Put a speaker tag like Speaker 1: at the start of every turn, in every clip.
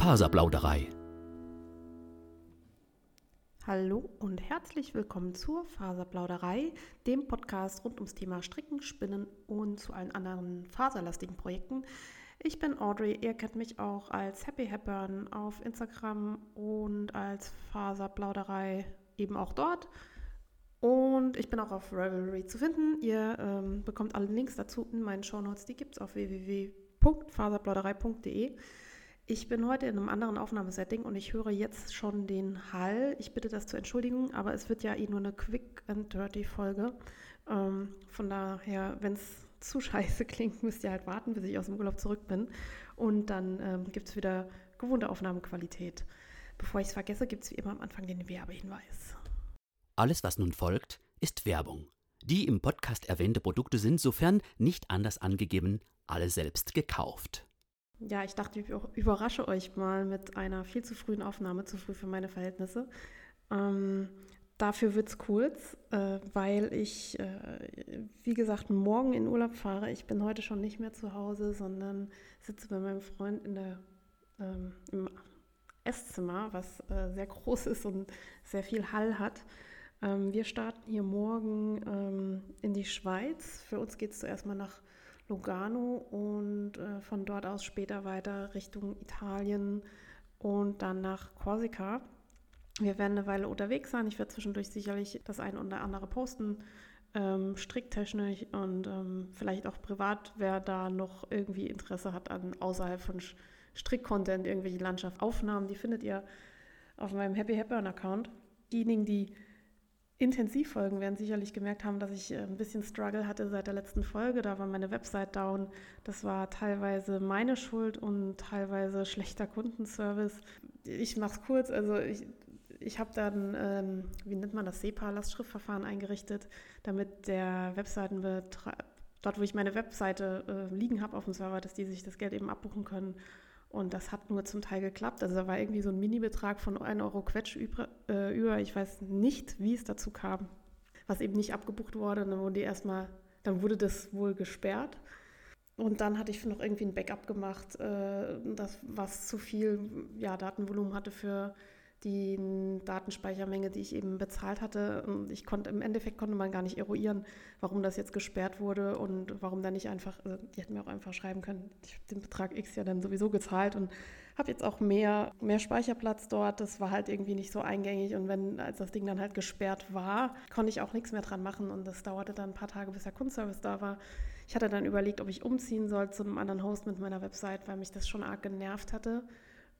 Speaker 1: Faserplauderei.
Speaker 2: Hallo und herzlich willkommen zur Faserplauderei, dem Podcast rund ums Thema Stricken, Spinnen und zu allen anderen faserlastigen Projekten. Ich bin Audrey, ihr kennt mich auch als Happy Happern auf Instagram und als Faserplauderei eben auch dort. Und ich bin auch auf Ravelry zu finden. Ihr ähm, bekommt alle Links dazu in meinen Shownotes. Die gibt es auf www.faserplauderei.de. Ich bin heute in einem anderen Aufnahmesetting und ich höre jetzt schon den Hall. Ich bitte das zu entschuldigen, aber es wird ja eh nur eine Quick and Dirty Folge. Ähm, von daher, wenn es zu scheiße klingt, müsst ihr halt warten, bis ich aus dem Urlaub zurück bin. Und dann ähm, gibt es wieder gewohnte Aufnahmequalität. Bevor ich es vergesse, gibt es wie immer am Anfang den Werbehinweis.
Speaker 1: Alles, was nun folgt, ist Werbung. Die im Podcast erwähnte Produkte sind, sofern nicht anders angegeben, alle selbst gekauft.
Speaker 2: Ja, ich dachte, ich überrasche euch mal mit einer viel zu frühen Aufnahme, zu früh für meine Verhältnisse. Ähm, dafür wird es kurz, äh, weil ich, äh, wie gesagt, morgen in Urlaub fahre. Ich bin heute schon nicht mehr zu Hause, sondern sitze bei meinem Freund in der, ähm, im Esszimmer, was äh, sehr groß ist und sehr viel Hall hat. Ähm, wir starten hier morgen ähm, in die Schweiz. Für uns geht es zuerst mal nach Lugano und äh, von dort aus später weiter Richtung Italien und dann nach Korsika. Wir werden eine Weile unterwegs sein. Ich werde zwischendurch sicherlich das eine oder andere posten, ähm, stricktechnisch und ähm, vielleicht auch privat, wer da noch irgendwie Interesse hat an außerhalb von Strick-Content, irgendwelche Landschaftaufnahmen, die findet ihr auf meinem Happy Happern Account. Diejenigen, die Intensivfolgen werden sicherlich gemerkt haben, dass ich äh, ein bisschen Struggle hatte seit der letzten Folge. Da war meine Website down. Das war teilweise meine Schuld und teilweise schlechter Kundenservice. Ich mache es kurz. Also ich, ich habe dann, ähm, wie nennt man das, SEPA-Lastschriftverfahren eingerichtet, damit der Webseitenbetreiber, dort wo ich meine Webseite äh, liegen habe auf dem Server, dass die sich das Geld eben abbuchen können und das hat nur zum Teil geklappt. Also da war irgendwie so ein Mini-Betrag von 1 Euro Quetsch über, äh, über. Ich weiß nicht, wie es dazu kam, was eben nicht abgebucht wurde. Dann wurde erstmal, dann wurde das wohl gesperrt. Und dann hatte ich noch irgendwie ein Backup gemacht, äh, das was zu viel ja, Datenvolumen hatte für die Datenspeichermenge, die ich eben bezahlt hatte. Ich konnte im Endeffekt konnte man gar nicht eruieren, warum das jetzt gesperrt wurde und warum da nicht einfach, also die hätten mir auch einfach schreiben können, ich habe den Betrag X ja dann sowieso gezahlt und habe jetzt auch mehr, mehr Speicherplatz dort. Das war halt irgendwie nicht so eingängig und wenn, als das Ding dann halt gesperrt war, konnte ich auch nichts mehr dran machen und das dauerte dann ein paar Tage, bis der Kundenservice da war. Ich hatte dann überlegt, ob ich umziehen soll zu einem anderen Host mit meiner Website, weil mich das schon arg genervt hatte.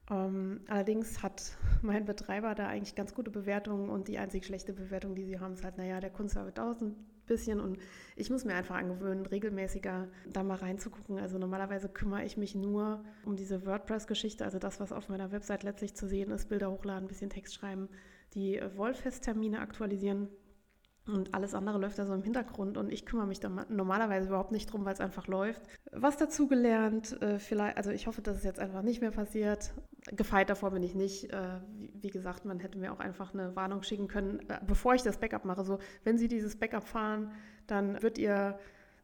Speaker 2: Ähm, allerdings hat mein Betreiber da eigentlich ganz gute Bewertungen und die einzig schlechte Bewertung, die sie haben, ist halt, naja, der Kunstservice dauert ein bisschen und ich muss mir einfach angewöhnen, regelmäßiger da mal reinzugucken. Also normalerweise kümmere ich mich nur um diese WordPress-Geschichte, also das, was auf meiner Website letztlich zu sehen ist, Bilder hochladen, ein bisschen Text schreiben, die Wollfest-Termine aktualisieren und alles andere läuft da so im Hintergrund und ich kümmere mich da normalerweise überhaupt nicht drum, weil es einfach läuft. Was dazugelernt, äh, vielleicht, also ich hoffe, dass es jetzt einfach nicht mehr passiert. Gefeit davor bin ich nicht. Äh, wie, wie, gesagt, man hätte mir auch einfach eine Warnung schicken können, äh, bevor ich das Backup mache. So, wenn Sie dieses Backup fahren, dann wird Ihr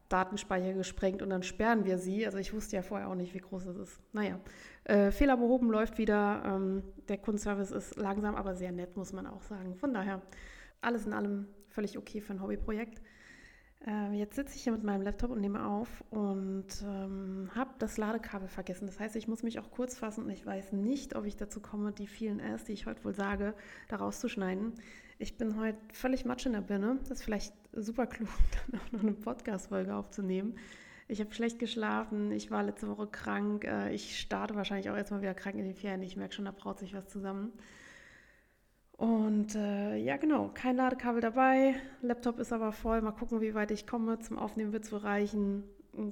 Speaker 2: Datenspeicher gesprengt und dann sperren wir Sie. Also ich wusste ja vorher auch nicht, wie groß es ist. Naja, äh, Fehler behoben läuft wieder. Ähm, der Kundenservice ist langsam, aber sehr nett, muss man auch sagen. Von daher, alles in allem völlig okay für ein Hobbyprojekt. Äh, jetzt sitze ich hier mit meinem Laptop und nehme auf und ähm, habe das Ladekabel vergessen. Das heißt, ich muss mich auch kurz fassen und ich weiß nicht, ob ich dazu komme, die vielen Rs, die ich heute wohl sage, da rauszuschneiden. Ich bin heute völlig matsch in der Birne. Das ist vielleicht super klug, dann auch noch eine Podcast-Folge aufzunehmen. Ich habe schlecht geschlafen, ich war letzte Woche krank. Äh, ich starte wahrscheinlich auch erstmal wieder krank in die Ferien. Ich merke schon, da braut sich was zusammen. Und äh, ja, genau, kein Ladekabel dabei. Laptop ist aber voll. Mal gucken, wie weit ich komme. Zum Aufnehmen wird es reichen.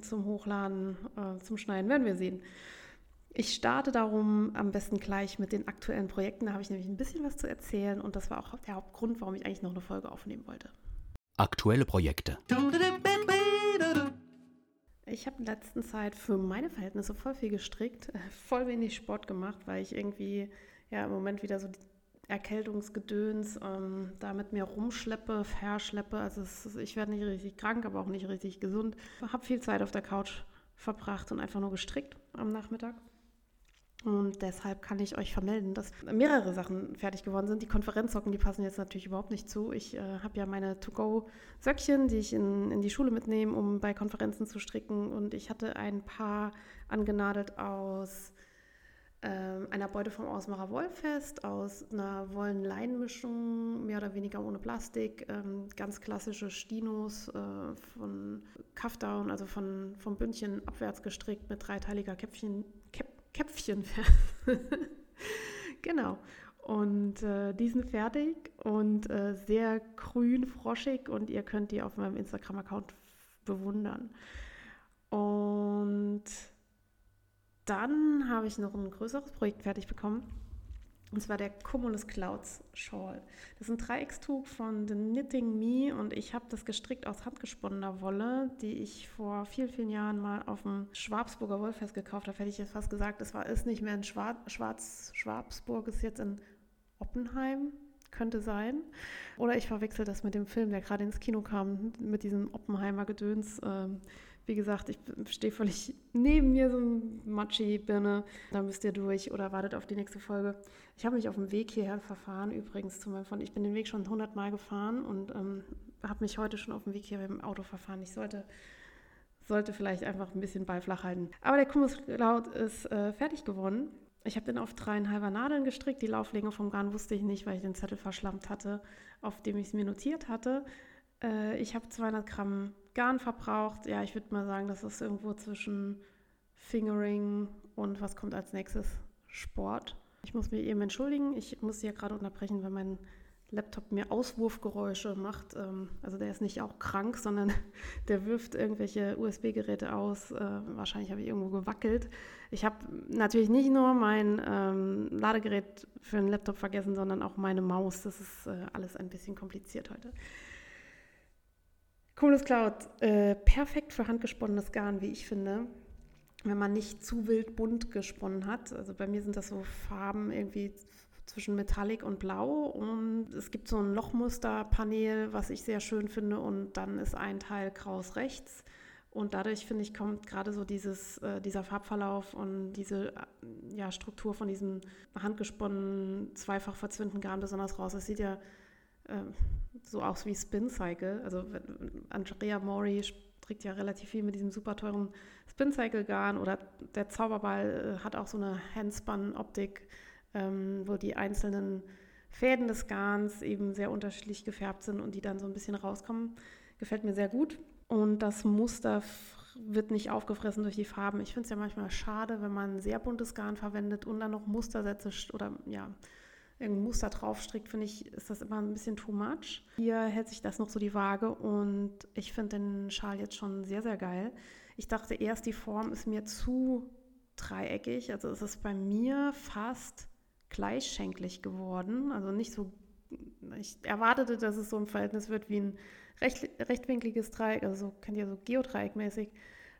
Speaker 2: Zum Hochladen, äh, zum Schneiden werden wir sehen. Ich starte darum am besten gleich mit den aktuellen Projekten. Da habe ich nämlich ein bisschen was zu erzählen und das war auch der Hauptgrund, warum ich eigentlich noch eine Folge aufnehmen wollte.
Speaker 1: Aktuelle Projekte.
Speaker 2: Ich habe in letzter Zeit für meine Verhältnisse voll viel gestrickt, voll wenig Sport gemacht, weil ich irgendwie ja im Moment wieder so Erkältungsgedöns ähm, da mit mir rumschleppe, verschleppe. Also ist, ich werde nicht richtig krank, aber auch nicht richtig gesund. Habe viel Zeit auf der Couch verbracht und einfach nur gestrickt am Nachmittag. Und deshalb kann ich euch vermelden, dass mehrere Sachen fertig geworden sind. Die Konferenzsocken, die passen jetzt natürlich überhaupt nicht zu. Ich äh, habe ja meine To-Go-Söckchen, die ich in, in die Schule mitnehme, um bei Konferenzen zu stricken. Und ich hatte ein paar angenadelt aus einer Beute vom Ausmacher Wollfest, aus einer Wollen-Lein-Mischung, mehr oder weniger ohne Plastik, ähm, ganz klassische Stinos äh, von Kafdown, also von, vom Bündchen abwärts gestrickt mit dreiteiliger Käppchen, Käpp, Käpfchen. genau. Und äh, die sind fertig und äh, sehr grün, froschig und ihr könnt die auf meinem Instagram-Account bewundern. Und dann habe ich noch ein größeres Projekt fertig bekommen. Und zwar der Cumulus Clouds Shawl. Das ist ein Dreieckstuch von The Knitting Me und ich habe das gestrickt aus handgesponnener Wolle, die ich vor vielen, vielen Jahren mal auf dem Schwabsburger Wollfest gekauft habe. Hätte ich jetzt fast gesagt, es ist nicht mehr in Schwarz, Schwarz Schwabsburg, ist jetzt in Oppenheim, könnte sein. Oder ich verwechsel das mit dem Film, der gerade ins Kino kam, mit diesem Oppenheimer Gedöns. Ähm, wie gesagt, ich stehe völlig neben mir, so ein Matschi-Birne. Da müsst ihr durch oder wartet auf die nächste Folge. Ich habe mich auf dem Weg hierher verfahren, übrigens zu meinem Freund. Ich bin den Weg schon 100 Mal gefahren und ähm, habe mich heute schon auf dem Weg hier dem Auto verfahren. Ich sollte, sollte vielleicht einfach ein bisschen bei flach halten. Aber der Kumus Cloud ist äh, fertig geworden. Ich habe den auf dreieinhalber Nadeln gestrickt. Die Lauflänge vom Garn wusste ich nicht, weil ich den Zettel verschlammt hatte, auf dem ich es mir notiert hatte. Äh, ich habe 200 Gramm Garn verbraucht. Ja, ich würde mal sagen, das ist irgendwo zwischen Fingering und was kommt als nächstes? Sport. Ich muss mich eben entschuldigen. Ich muss ja gerade unterbrechen, weil mein Laptop mir Auswurfgeräusche macht. Ähm, also der ist nicht auch krank, sondern der wirft irgendwelche USB-Geräte aus. Äh, wahrscheinlich habe ich irgendwo gewackelt. Ich habe natürlich nicht nur mein ähm, Ladegerät für den Laptop vergessen, sondern auch meine Maus. Das ist äh, alles ein bisschen kompliziert heute. Cumulus Cloud, äh, perfekt für handgesponnenes Garn, wie ich finde. Wenn man nicht zu wild bunt gesponnen hat. Also bei mir sind das so Farben irgendwie zwischen Metallic und Blau. Und es gibt so ein Lochmusterpanel, was ich sehr schön finde. Und dann ist ein Teil kraus rechts. Und dadurch, finde ich, kommt gerade so dieses, äh, dieser Farbverlauf und diese äh, ja, Struktur von diesem handgesponnenen, zweifach verzwinten Garn besonders raus. Es sieht ja so aus wie Spin Cycle. Also Andrea Mori strickt ja relativ viel mit diesem super teuren Spin Cycle Garn oder der Zauberball äh, hat auch so eine Handspun-Optik, ähm, wo die einzelnen Fäden des Garns eben sehr unterschiedlich gefärbt sind und die dann so ein bisschen rauskommen. Gefällt mir sehr gut. Und das Muster wird nicht aufgefressen durch die Farben. Ich finde es ja manchmal schade, wenn man sehr buntes Garn verwendet und dann noch Mustersätze oder ja, irgendein Muster drauf strickt, finde ich, ist das immer ein bisschen too much. Hier hält sich das noch so die Waage und ich finde den Schal jetzt schon sehr, sehr geil. Ich dachte erst, die Form ist mir zu dreieckig, also ist es bei mir fast gleichschenklig geworden, also nicht so, ich erwartete, dass es so ein Verhältnis wird wie ein recht, rechtwinkliges Dreieck, also so kennt ihr so Geodreieckmäßig.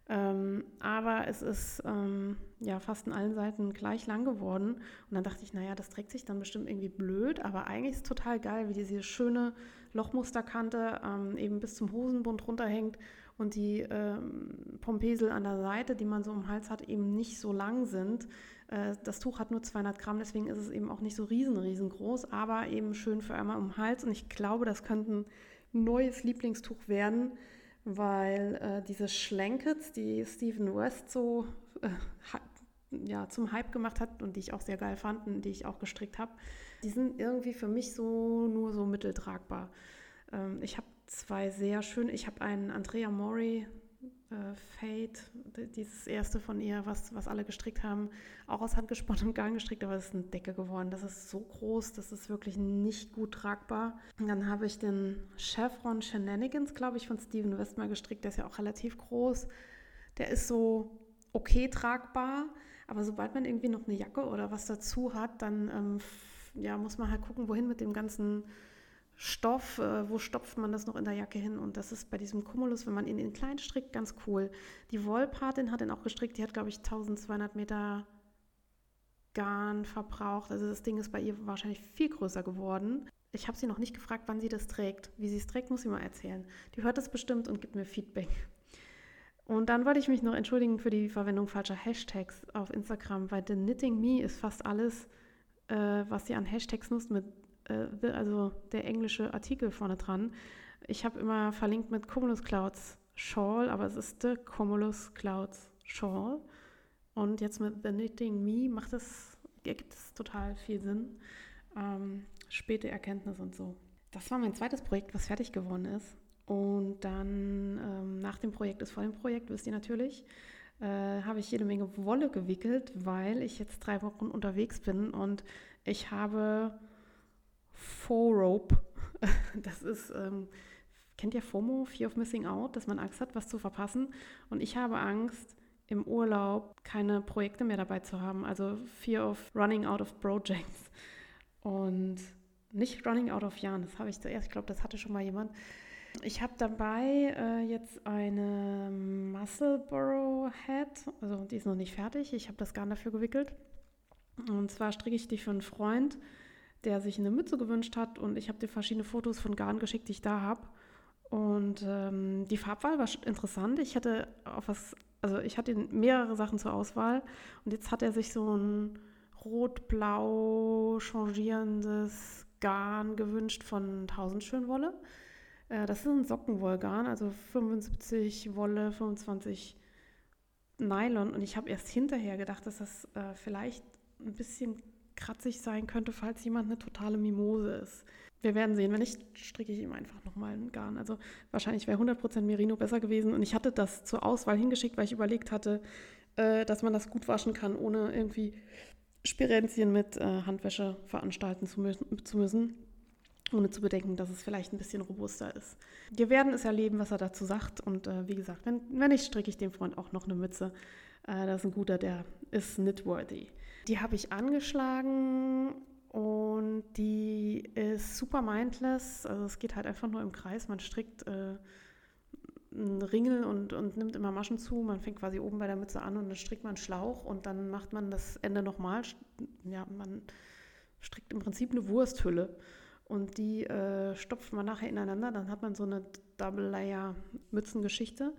Speaker 2: Ähm, aber es ist ähm, ja fast an allen Seiten gleich lang geworden. Und dann dachte ich, naja, das trägt sich dann bestimmt irgendwie blöd, aber eigentlich ist es total geil, wie diese schöne Lochmusterkante ähm, eben bis zum Hosenbund runterhängt und die ähm, Pompesel an der Seite, die man so im Hals hat, eben nicht so lang sind. Äh, das Tuch hat nur 200 Gramm, deswegen ist es eben auch nicht so riesen, riesengroß, aber eben schön für einmal um den Hals. Und ich glaube, das könnte ein neues Lieblingstuch werden weil äh, diese Schlankets, die Stephen West so äh, ja, zum Hype gemacht hat und die ich auch sehr geil fand und die ich auch gestrickt habe, die sind irgendwie für mich so nur so mitteltragbar. Ähm, ich habe zwei sehr schöne, ich habe einen Andrea Mori äh, Fate, dieses erste von ihr, was, was alle gestrickt haben, auch aus handgesponnenem Garn gestrickt, aber es ist eine Decke geworden. Das ist so groß, das ist wirklich nicht gut tragbar. Und dann habe ich den Chevron Shenanigans, glaube ich, von Steven Westmer gestrickt. Der ist ja auch relativ groß. Der ist so okay tragbar, aber sobald man irgendwie noch eine Jacke oder was dazu hat, dann ähm, ja, muss man halt gucken, wohin mit dem ganzen Stoff, äh, wo stopft man das noch in der Jacke hin? Und das ist bei diesem Cumulus, wenn man ihn in klein strickt, ganz cool. Die Wollpatin hat ihn auch gestrickt, die hat, glaube ich, 1200 Meter Garn verbraucht. Also das Ding ist bei ihr wahrscheinlich viel größer geworden. Ich habe sie noch nicht gefragt, wann sie das trägt. Wie sie es trägt, muss sie mal erzählen. Die hört das bestimmt und gibt mir Feedback. Und dann wollte ich mich noch entschuldigen für die Verwendung falscher Hashtags auf Instagram, weil The Knitting Me ist fast alles, äh, was ihr an Hashtags nutzt, mit, äh, also der englische Artikel vorne dran. Ich habe immer verlinkt mit Cumulus Clouds Shawl, aber es ist The Cumulus Clouds Shawl. Und jetzt mit The Knitting Me macht es, ergibt es total viel Sinn. Ähm, späte Erkenntnis und so. Das war mein zweites Projekt, was fertig geworden ist. Und dann ähm, nach dem Projekt ist vor dem Projekt, wisst ihr natürlich, äh, habe ich jede Menge Wolle gewickelt, weil ich jetzt drei Wochen unterwegs bin und ich habe Faux-Rope. Das ist, ähm, kennt ihr FOMO, Fear of Missing Out, dass man Angst hat, was zu verpassen. Und ich habe Angst, im Urlaub keine Projekte mehr dabei zu haben. Also Fear of Running Out of Projects. Und nicht Running Out of Yarn, das habe ich zuerst, ich glaube, das hatte schon mal jemand. Ich habe dabei äh, jetzt eine Muscleboro Hat, also die ist noch nicht fertig. Ich habe das Garn dafür gewickelt. Und zwar stricke ich die für einen Freund, der sich eine Mütze gewünscht hat. Und ich habe dir verschiedene Fotos von Garn geschickt, die ich da habe. Und ähm, die Farbwahl war interessant. Ich hatte auf was, also ich hatte mehrere Sachen zur Auswahl. Und jetzt hat er sich so ein rot-blau changierendes Garn gewünscht von Tausendschönwolle. Äh, das ist ein Sockenwollgarn, also 75 Wolle, 25 Nylon. Und ich habe erst hinterher gedacht, dass das äh, vielleicht ein bisschen kratzig sein könnte, falls jemand eine totale Mimose ist. Wir werden sehen. Wenn nicht, stricke ich ihm einfach nochmal ein Garn. Also wahrscheinlich wäre 100% Merino besser gewesen. Und ich hatte das zur Auswahl hingeschickt, weil ich überlegt hatte, äh, dass man das gut waschen kann, ohne irgendwie Spirenzien mit äh, Handwäsche veranstalten zu, mü zu müssen ohne zu bedenken, dass es vielleicht ein bisschen robuster ist. Wir werden es erleben, was er dazu sagt. Und äh, wie gesagt, wenn, wenn nicht, stricke ich dem Freund auch noch eine Mütze. Äh, das ist ein guter, der ist knitworthy. Die habe ich angeschlagen und die ist super mindless. Also es geht halt einfach nur im Kreis. Man strickt äh, einen Ringel und, und nimmt immer Maschen zu. Man fängt quasi oben bei der Mütze an und dann strickt man einen Schlauch und dann macht man das Ende nochmal. Ja, man strickt im Prinzip eine Wursthülle und die äh, stopft man nachher ineinander. Dann hat man so eine Double-Layer-Mützengeschichte.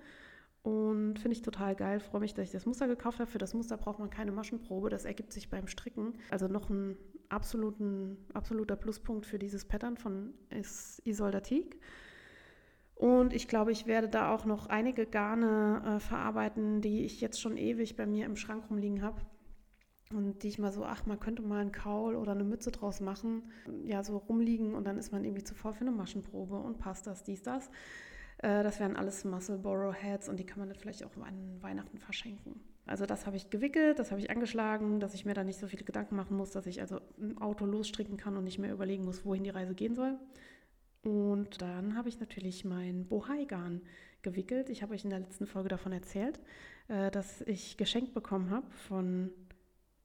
Speaker 2: Und finde ich total geil. Freue mich, dass ich das Muster gekauft habe. Für das Muster braucht man keine Maschenprobe. Das ergibt sich beim Stricken. Also noch ein absoluten, absoluter Pluspunkt für dieses Pattern von Isolda Teague. Und ich glaube, ich werde da auch noch einige Garne äh, verarbeiten, die ich jetzt schon ewig bei mir im Schrank rumliegen habe und die ich mal so, ach, man könnte mal einen Kaul oder eine Mütze draus machen, ja, so rumliegen und dann ist man irgendwie zu voll für eine Maschenprobe und passt das, dies, das. Äh, das wären alles Muscle Borrow Heads und die kann man dann vielleicht auch an Weihnachten verschenken. Also das habe ich gewickelt, das habe ich angeschlagen, dass ich mir da nicht so viele Gedanken machen muss, dass ich also im Auto losstricken kann und nicht mehr überlegen muss, wohin die Reise gehen soll. Und dann habe ich natürlich mein Bohai-Garn gewickelt. Ich habe euch in der letzten Folge davon erzählt, äh, dass ich geschenkt bekommen habe von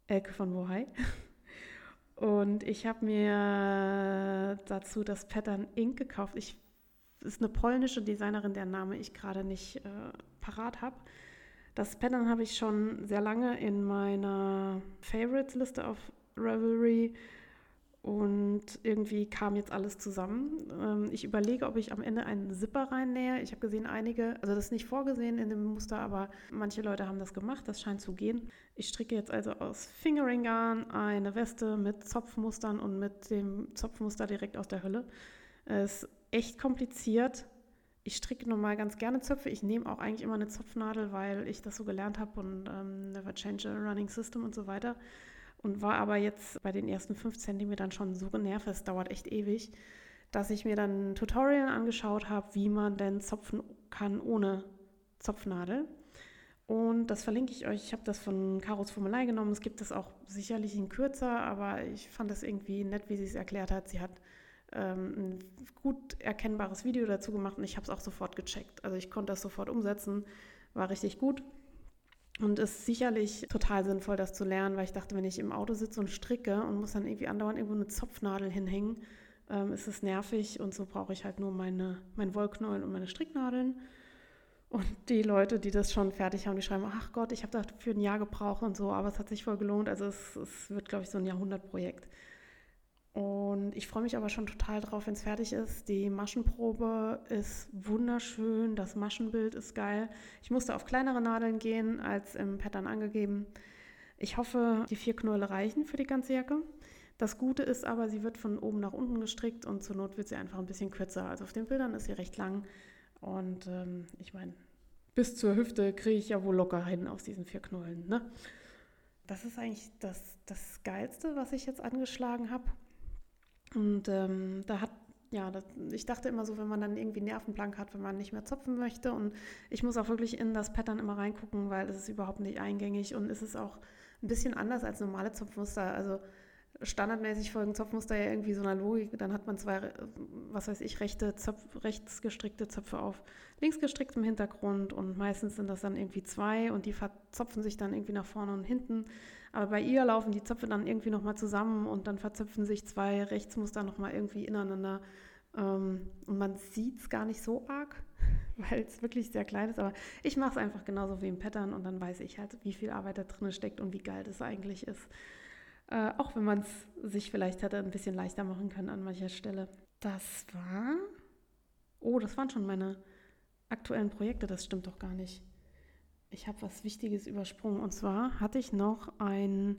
Speaker 2: Elke von Wohai. Und ich habe mir dazu das Pattern Ink gekauft. Ich ist eine polnische Designerin, deren Name ich gerade nicht äh, parat habe. Das Pattern habe ich schon sehr lange in meiner Favorites-Liste auf Revelry und irgendwie kam jetzt alles zusammen. Ähm, ich überlege, ob ich am Ende einen Zipper reinnähe. Ich habe gesehen, einige, also das ist nicht vorgesehen in dem Muster, aber manche Leute haben das gemacht. Das scheint zu gehen. Ich stricke jetzt also aus Fingering Garn eine Weste mit Zopfmustern und mit dem Zopfmuster direkt aus der Hülle. Es echt kompliziert. Ich stricke normal ganz gerne Zöpfe. Ich nehme auch eigentlich immer eine Zopfnadel, weil ich das so gelernt habe und ähm, Never Change a Running System und so weiter und war aber jetzt bei den ersten fünf Zentimetern schon so genervt, es dauert echt ewig, dass ich mir dann ein Tutorial angeschaut habe, wie man denn zopfen kann ohne Zopfnadel. Und das verlinke ich euch. Ich habe das von Karos Formelei genommen. Es gibt es auch sicherlich in kürzer, aber ich fand das irgendwie nett, wie sie es erklärt hat. Sie hat ähm, ein gut erkennbares Video dazu gemacht und ich habe es auch sofort gecheckt. Also ich konnte das sofort umsetzen, war richtig gut. Und es ist sicherlich total sinnvoll, das zu lernen, weil ich dachte, wenn ich im Auto sitze und stricke und muss dann irgendwie andauernd irgendwo eine Zopfnadel hinhängen, ähm, ist es nervig und so brauche ich halt nur meine, mein Wollknäuel und meine Stricknadeln. Und die Leute, die das schon fertig haben, die schreiben, ach Gott, ich habe dafür ein Jahr gebraucht und so, aber es hat sich voll gelohnt. Also es, es wird, glaube ich, so ein Jahrhundertprojekt. Und ich freue mich aber schon total drauf, wenn es fertig ist. Die Maschenprobe ist wunderschön, das Maschenbild ist geil. Ich musste auf kleinere Nadeln gehen als im Pattern angegeben. Ich hoffe, die vier Knäule reichen für die ganze Jacke. Das Gute ist aber, sie wird von oben nach unten gestrickt und zur Not wird sie einfach ein bisschen kürzer. Also auf den Bildern ist sie recht lang. Und ähm, ich meine, bis zur Hüfte kriege ich ja wohl locker hin aus diesen vier Knollen. Ne? Das ist eigentlich das, das Geilste, was ich jetzt angeschlagen habe. Und ähm, da hat, ja, das, ich dachte immer so, wenn man dann irgendwie Nervenblank hat, wenn man nicht mehr zopfen möchte. Und ich muss auch wirklich in das Pattern immer reingucken, weil es ist überhaupt nicht eingängig und es ist auch ein bisschen anders als normale Zopfmuster. Also standardmäßig folgen Zopfmuster ja irgendwie so einer Logik. Dann hat man zwei, was weiß ich, rechte Zopf, rechts gestrickte Zöpfe auf links gestricktem Hintergrund und meistens sind das dann irgendwie zwei und die verzopfen sich dann irgendwie nach vorne und hinten. Aber bei ihr laufen die Zöpfe dann irgendwie nochmal zusammen und dann verzöpfen sich zwei Rechtsmuster nochmal irgendwie ineinander. Ähm, und man sieht es gar nicht so arg, weil es wirklich sehr klein ist. Aber ich mache es einfach genauso wie im Pattern und dann weiß ich halt, wie viel Arbeit da drin steckt und wie geil das eigentlich ist. Äh, auch wenn man es sich vielleicht hätte ein bisschen leichter machen können an mancher Stelle. Das war. Oh, das waren schon meine aktuellen Projekte. Das stimmt doch gar nicht. Ich habe was Wichtiges übersprungen. Und zwar hatte ich noch ein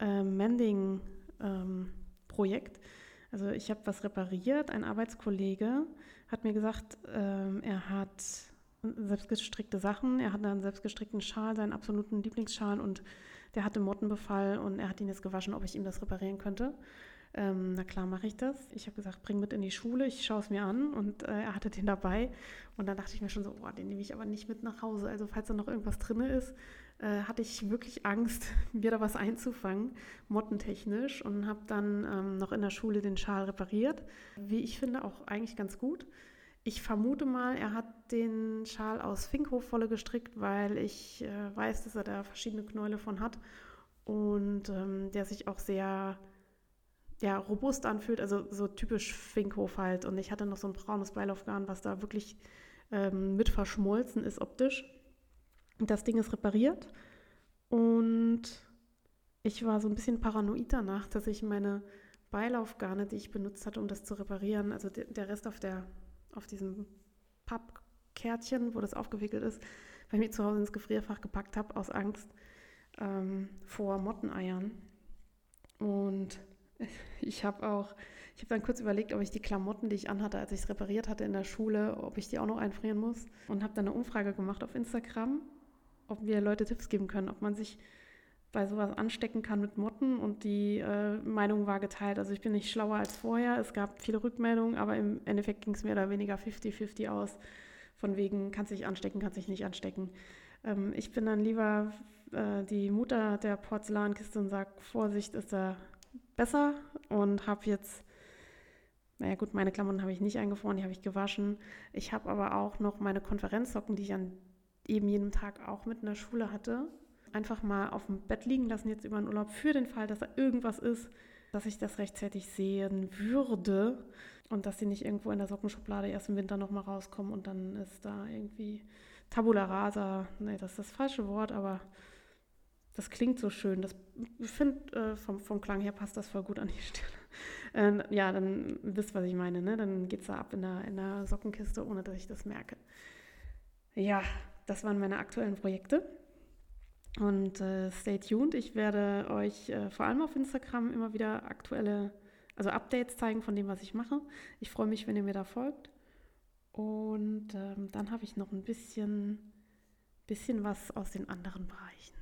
Speaker 2: äh, Mending-Projekt. Ähm, also ich habe was repariert. Ein Arbeitskollege hat mir gesagt, ähm, er hat selbstgestrickte Sachen. Er hat einen selbstgestrickten Schal, seinen absoluten Lieblingsschal und der hatte Mottenbefall und er hat ihn jetzt gewaschen, ob ich ihm das reparieren könnte. Ähm, na klar, mache ich das. Ich habe gesagt, bring mit in die Schule, ich schaue es mir an und äh, er hatte den dabei. Und dann dachte ich mir schon so, boah, den nehme ich aber nicht mit nach Hause. Also falls da noch irgendwas drin ist, äh, hatte ich wirklich Angst, mir da was einzufangen, mottentechnisch. Und habe dann ähm, noch in der Schule den Schal repariert. Wie ich finde, auch eigentlich ganz gut. Ich vermute mal, er hat den Schal aus Finkhof-Wolle gestrickt, weil ich äh, weiß, dass er da verschiedene Knäule von hat und ähm, der sich auch sehr ja, robust anfühlt, also so typisch Finkhof halt. Und ich hatte noch so ein braunes Beilaufgarn, was da wirklich ähm, mit verschmolzen ist optisch. Das Ding ist repariert und ich war so ein bisschen paranoid danach, dass ich meine Beilaufgarne, die ich benutzt hatte, um das zu reparieren, also der Rest auf der auf diesem Pappkärtchen, wo das aufgewickelt ist, bei mir zu Hause ins Gefrierfach gepackt habe, aus Angst ähm, vor Motteneiern. Und ich habe auch, ich habe dann kurz überlegt, ob ich die Klamotten, die ich anhatte, als ich es repariert hatte in der Schule, ob ich die auch noch einfrieren muss. Und habe dann eine Umfrage gemacht auf Instagram, ob mir Leute Tipps geben können, ob man sich bei sowas anstecken kann mit Motten und die äh, Meinung war geteilt. Also ich bin nicht schlauer als vorher. Es gab viele Rückmeldungen, aber im Endeffekt ging es mehr oder weniger 50-50 aus. Von wegen, kannst dich anstecken, kannst dich nicht anstecken. Ähm, ich bin dann lieber äh, die Mutter der Porzellankiste und sage, Vorsicht ist da besser und habe jetzt, naja gut, meine Klamotten habe ich nicht eingefroren, die habe ich gewaschen. Ich habe aber auch noch meine Konferenzsocken, die ich an eben jedem Tag auch mit in der Schule hatte, einfach mal auf dem Bett liegen lassen jetzt über den Urlaub für den Fall, dass da irgendwas ist, dass ich das rechtzeitig sehen würde und dass sie nicht irgendwo in der Sockenschublade erst im Winter nochmal rauskommen und dann ist da irgendwie Tabula rasa. Nee, das ist das falsche Wort, aber das klingt so schön. Das, finde, äh, vom, vom Klang her passt das voll gut an die Stelle. Äh, ja, dann wisst, was ich meine. Ne? Dann geht es da ab in der, in der Sockenkiste, ohne dass ich das merke. Ja, das waren meine aktuellen Projekte. Und äh, stay tuned. Ich werde euch äh, vor allem auf Instagram immer wieder aktuelle, also Updates zeigen von dem, was ich mache. Ich freue mich, wenn ihr mir da folgt. Und ähm, dann habe ich noch ein bisschen, bisschen was aus den anderen Bereichen.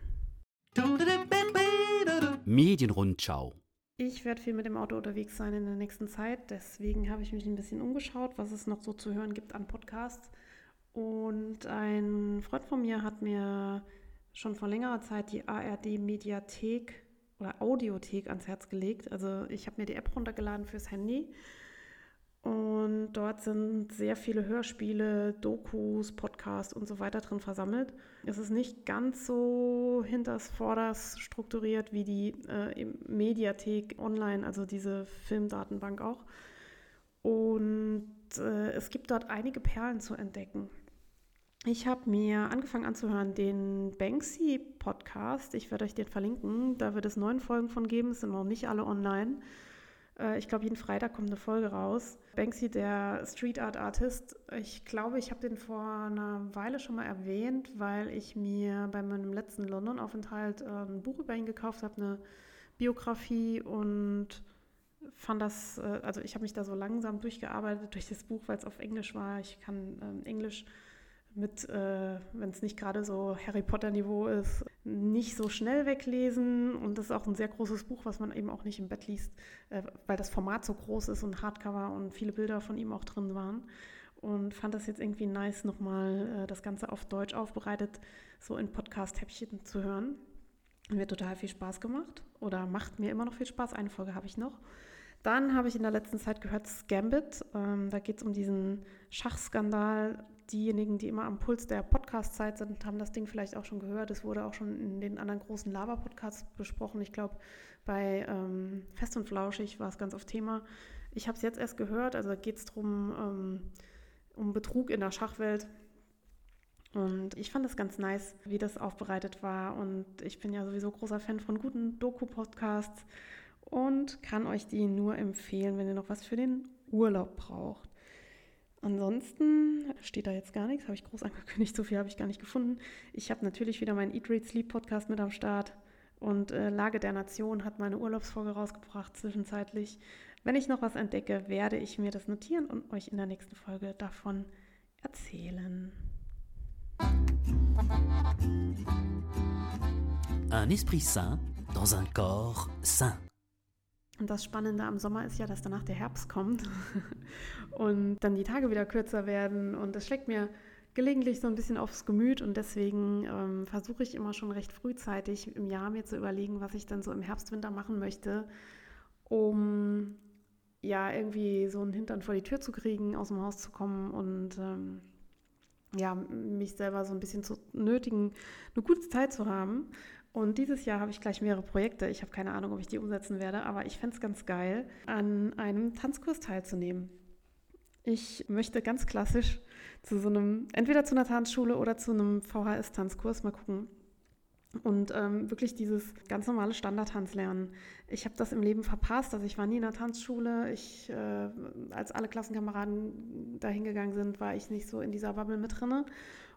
Speaker 1: Medienrundschau.
Speaker 2: Ich werde viel mit dem Auto unterwegs sein in der nächsten Zeit. Deswegen habe ich mich ein bisschen umgeschaut, was es noch so zu hören gibt an Podcasts. Und ein Freund von mir hat mir schon vor längerer Zeit die ARD Mediathek oder Audiothek ans Herz gelegt. Also ich habe mir die App runtergeladen fürs Handy und dort sind sehr viele Hörspiele, Dokus, Podcasts und so weiter drin versammelt. Es ist nicht ganz so hinters Vorders strukturiert wie die äh, Mediathek online, also diese Filmdatenbank auch. Und äh, es gibt dort einige Perlen zu entdecken. Ich habe mir angefangen anzuhören den Banksy-Podcast. Ich werde euch den verlinken. Da wird es neun Folgen von geben. Es sind noch nicht alle online. Äh, ich glaube, jeden Freitag kommt eine Folge raus. Banksy, der Street Art Artist, ich glaube, ich habe den vor einer Weile schon mal erwähnt, weil ich mir bei meinem letzten London-Aufenthalt äh, ein Buch über ihn gekauft habe, eine Biografie und fand das, äh, also ich habe mich da so langsam durchgearbeitet durch das Buch, weil es auf Englisch war. Ich kann ähm, Englisch mit, äh, wenn es nicht gerade so Harry Potter-Niveau ist, nicht so schnell weglesen. Und das ist auch ein sehr großes Buch, was man eben auch nicht im Bett liest, äh, weil das Format so groß ist und Hardcover und viele Bilder von ihm auch drin waren. Und fand das jetzt irgendwie nice, nochmal äh, das Ganze auf Deutsch aufbereitet, so in Podcast-Häppchen zu hören. Mir hat total viel Spaß gemacht oder macht mir immer noch viel Spaß. Eine Folge habe ich noch. Dann habe ich in der letzten Zeit gehört Scambit. Ähm, da geht es um diesen Schachskandal. Diejenigen, die immer am Puls der Podcast-Zeit sind, haben das Ding vielleicht auch schon gehört. Es wurde auch schon in den anderen großen Lava-Podcasts besprochen. Ich glaube, bei ähm, Fest und Flauschig war es ganz oft Thema. Ich habe es jetzt erst gehört. Also geht es darum, ähm, um Betrug in der Schachwelt. Und ich fand es ganz nice, wie das aufbereitet war. Und ich bin ja sowieso großer Fan von guten Doku-Podcasts und kann euch die nur empfehlen, wenn ihr noch was für den Urlaub braucht. Ansonsten steht da jetzt gar nichts, habe ich groß angekündigt, so viel habe ich gar nicht gefunden. Ich habe natürlich wieder meinen Eat, Read, Sleep Podcast mit am Start und äh, Lage der Nation hat meine Urlaubsfolge rausgebracht zwischenzeitlich. Wenn ich noch was entdecke, werde ich mir das notieren und euch in der nächsten Folge davon erzählen.
Speaker 1: Un esprit sain dans un corps sain.
Speaker 2: Und das Spannende am Sommer ist ja, dass danach der Herbst kommt und dann die Tage wieder kürzer werden. Und das schlägt mir gelegentlich so ein bisschen aufs Gemüt und deswegen ähm, versuche ich immer schon recht frühzeitig im Jahr mir zu überlegen, was ich dann so im Herbst, Winter machen möchte, um ja irgendwie so einen Hintern vor die Tür zu kriegen, aus dem Haus zu kommen und ähm, ja, mich selber so ein bisschen zu nötigen, eine gute Zeit zu haben. Und dieses Jahr habe ich gleich mehrere Projekte. Ich habe keine Ahnung, ob ich die umsetzen werde, aber ich fände es ganz geil, an einem Tanzkurs teilzunehmen. Ich möchte ganz klassisch zu so einem, entweder zu einer Tanzschule oder zu einem VHS-Tanzkurs, mal gucken. Und ähm, wirklich dieses ganz normale Standardtanz lernen. Ich habe das im Leben verpasst. Also ich war nie in einer Tanzschule. Ich, äh, als alle Klassenkameraden da hingegangen sind, war ich nicht so in dieser Bubble mit drinne.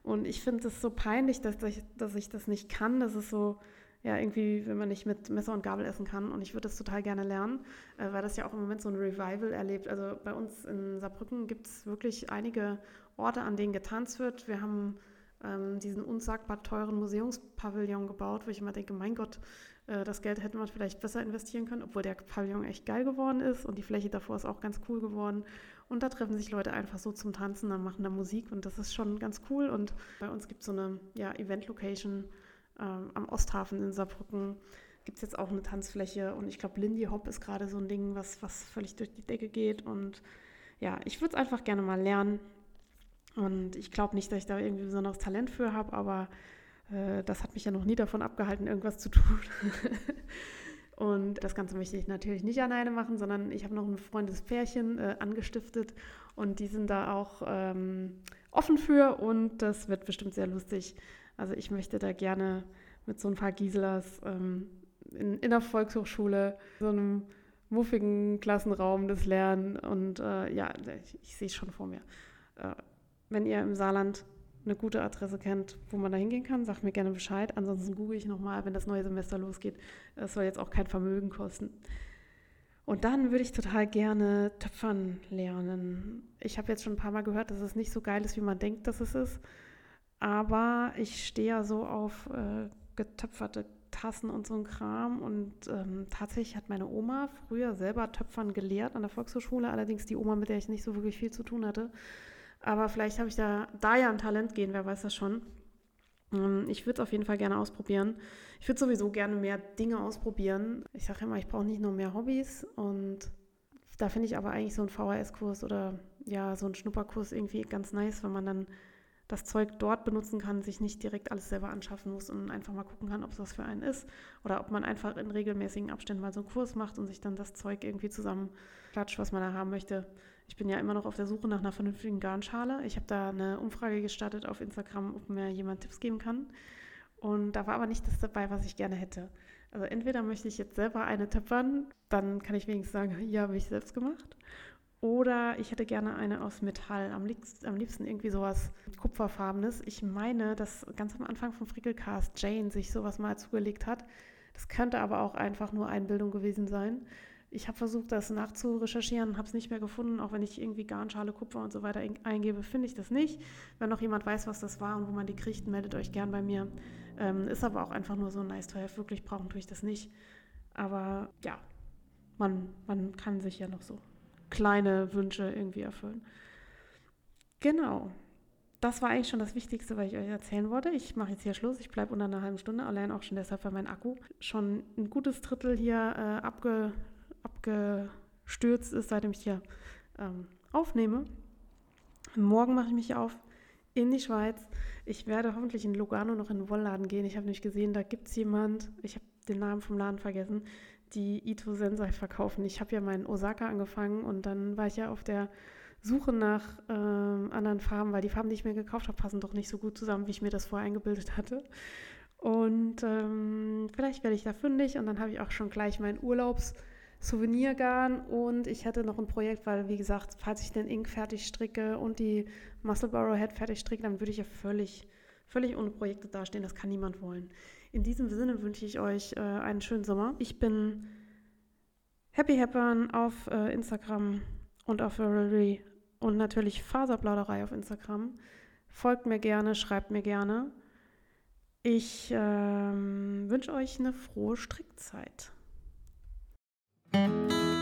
Speaker 2: Und ich finde es so peinlich, dass ich, dass ich das nicht kann. Das ist so, ja, irgendwie, wenn man nicht mit Messer und Gabel essen kann. Und ich würde das total gerne lernen, äh, weil das ja auch im Moment so ein Revival erlebt. Also bei uns in Saarbrücken gibt es wirklich einige Orte, an denen getanzt wird. Wir haben ähm, diesen unsagbar teuren Museumspavillon gebaut, wo ich immer denke, mein Gott, äh, das Geld hätte man vielleicht besser investieren können, obwohl der Pavillon echt geil geworden ist und die Fläche davor ist auch ganz cool geworden. Und da treffen sich Leute einfach so zum Tanzen, dann machen da Musik und das ist schon ganz cool. Und bei uns gibt es so eine ja, Event-Location ähm, am Osthafen in Saarbrücken. Gibt es jetzt auch eine Tanzfläche und ich glaube, Lindy Hop ist gerade so ein Ding, was, was völlig durch die Decke geht. Und ja, ich würde es einfach gerne mal lernen. Und ich glaube nicht, dass ich da irgendwie besonderes Talent für habe, aber äh, das hat mich ja noch nie davon abgehalten, irgendwas zu tun. Und das Ganze möchte ich natürlich nicht alleine machen, sondern ich habe noch ein Freundespärchen äh, angestiftet und die sind da auch ähm, offen für und das wird bestimmt sehr lustig. Also ich möchte da gerne mit so ein paar Giselas ähm, in, in der Volkshochschule, so einem muffigen Klassenraum das lernen und äh, ja, ich, ich sehe es schon vor mir. Äh, wenn ihr im Saarland eine gute Adresse kennt, wo man da hingehen kann, sagt mir gerne Bescheid. Ansonsten google ich nochmal, wenn das neue Semester losgeht. Das soll jetzt auch kein Vermögen kosten. Und dann würde ich total gerne töpfern lernen. Ich habe jetzt schon ein paar Mal gehört, dass es nicht so geil ist, wie man denkt, dass es ist. Aber ich stehe ja so auf äh, getöpferte Tassen und so ein Kram. Und ähm, tatsächlich hat meine Oma früher selber Töpfern gelehrt an der Volkshochschule. Allerdings die Oma, mit der ich nicht so wirklich viel zu tun hatte. Aber vielleicht habe ich da, da ja ein Talent gehen, wer weiß das schon. Ähm, ich würde es auf jeden Fall gerne ausprobieren. Ich würde sowieso gerne mehr Dinge ausprobieren. Ich sage immer, ich brauche nicht nur mehr Hobbys und da finde ich aber eigentlich so einen VHS-Kurs oder ja, so einen Schnupperkurs irgendwie ganz nice, wenn man dann das Zeug dort benutzen kann, sich nicht direkt alles selber anschaffen muss und einfach mal gucken kann, ob es was für einen ist. Oder ob man einfach in regelmäßigen Abständen mal so einen Kurs macht und sich dann das Zeug irgendwie zusammenklatscht, was man da haben möchte. Ich bin ja immer noch auf der Suche nach einer vernünftigen Garnschale. Ich habe da eine Umfrage gestartet auf Instagram, ob mir jemand Tipps geben kann. Und da war aber nicht das dabei, was ich gerne hätte. Also entweder möchte ich jetzt selber eine töpfern, dann kann ich wenigstens sagen, ja, habe ich selbst gemacht. Oder ich hätte gerne eine aus Metall, am liebsten, am liebsten irgendwie sowas Kupferfarbenes. Ich meine, dass ganz am Anfang vom Frickelcast Jane sich sowas mal zugelegt hat. Das könnte aber auch einfach nur Einbildung gewesen sein. Ich habe versucht, das nachzurecherchieren, habe es nicht mehr gefunden. Auch wenn ich irgendwie Garnschale, Kupfer und so weiter eingebe, finde ich das nicht. Wenn noch jemand weiß, was das war und wo man die kriegt, meldet euch gern bei mir. Ähm, ist aber auch einfach nur so ein nice to have. Wirklich brauchen tue ich das nicht. Aber ja, man, man kann sich ja noch so kleine Wünsche irgendwie erfüllen. Genau. Das war eigentlich schon das Wichtigste, was ich euch erzählen wollte. Ich mache jetzt hier Schluss. Ich bleibe unter einer halben Stunde, allein auch schon deshalb, weil mein Akku schon ein gutes Drittel hier äh, abge, abgestürzt ist, seitdem ich hier ähm, aufnehme. Morgen mache ich mich auf in die Schweiz. Ich werde hoffentlich in Lugano noch in den Wollladen gehen. Ich habe nämlich gesehen, da gibt es jemand, ich habe den Namen vom Laden vergessen, die Ito Sensei verkaufen. Ich habe ja meinen Osaka angefangen und dann war ich ja auf der Suche nach äh, anderen Farben, weil die Farben, die ich mir gekauft habe, passen doch nicht so gut zusammen, wie ich mir das vorher eingebildet hatte. Und ähm, vielleicht werde ich da fündig und dann habe ich auch schon gleich meinen Urlaubs-Souvenirgarn und ich hatte noch ein Projekt, weil wie gesagt, falls ich den Ink fertig stricke und die Muscle Borrow Head fertig stricke, dann würde ich ja völlig, völlig ohne Projekte dastehen. Das kann niemand wollen. In diesem Sinne wünsche ich euch äh, einen schönen Sommer. Ich bin Happy Happern auf äh, Instagram und auf Ravelry und natürlich Faserplauderei auf Instagram. Folgt mir gerne, schreibt mir gerne. Ich ähm, wünsche euch eine frohe Strickzeit. thank you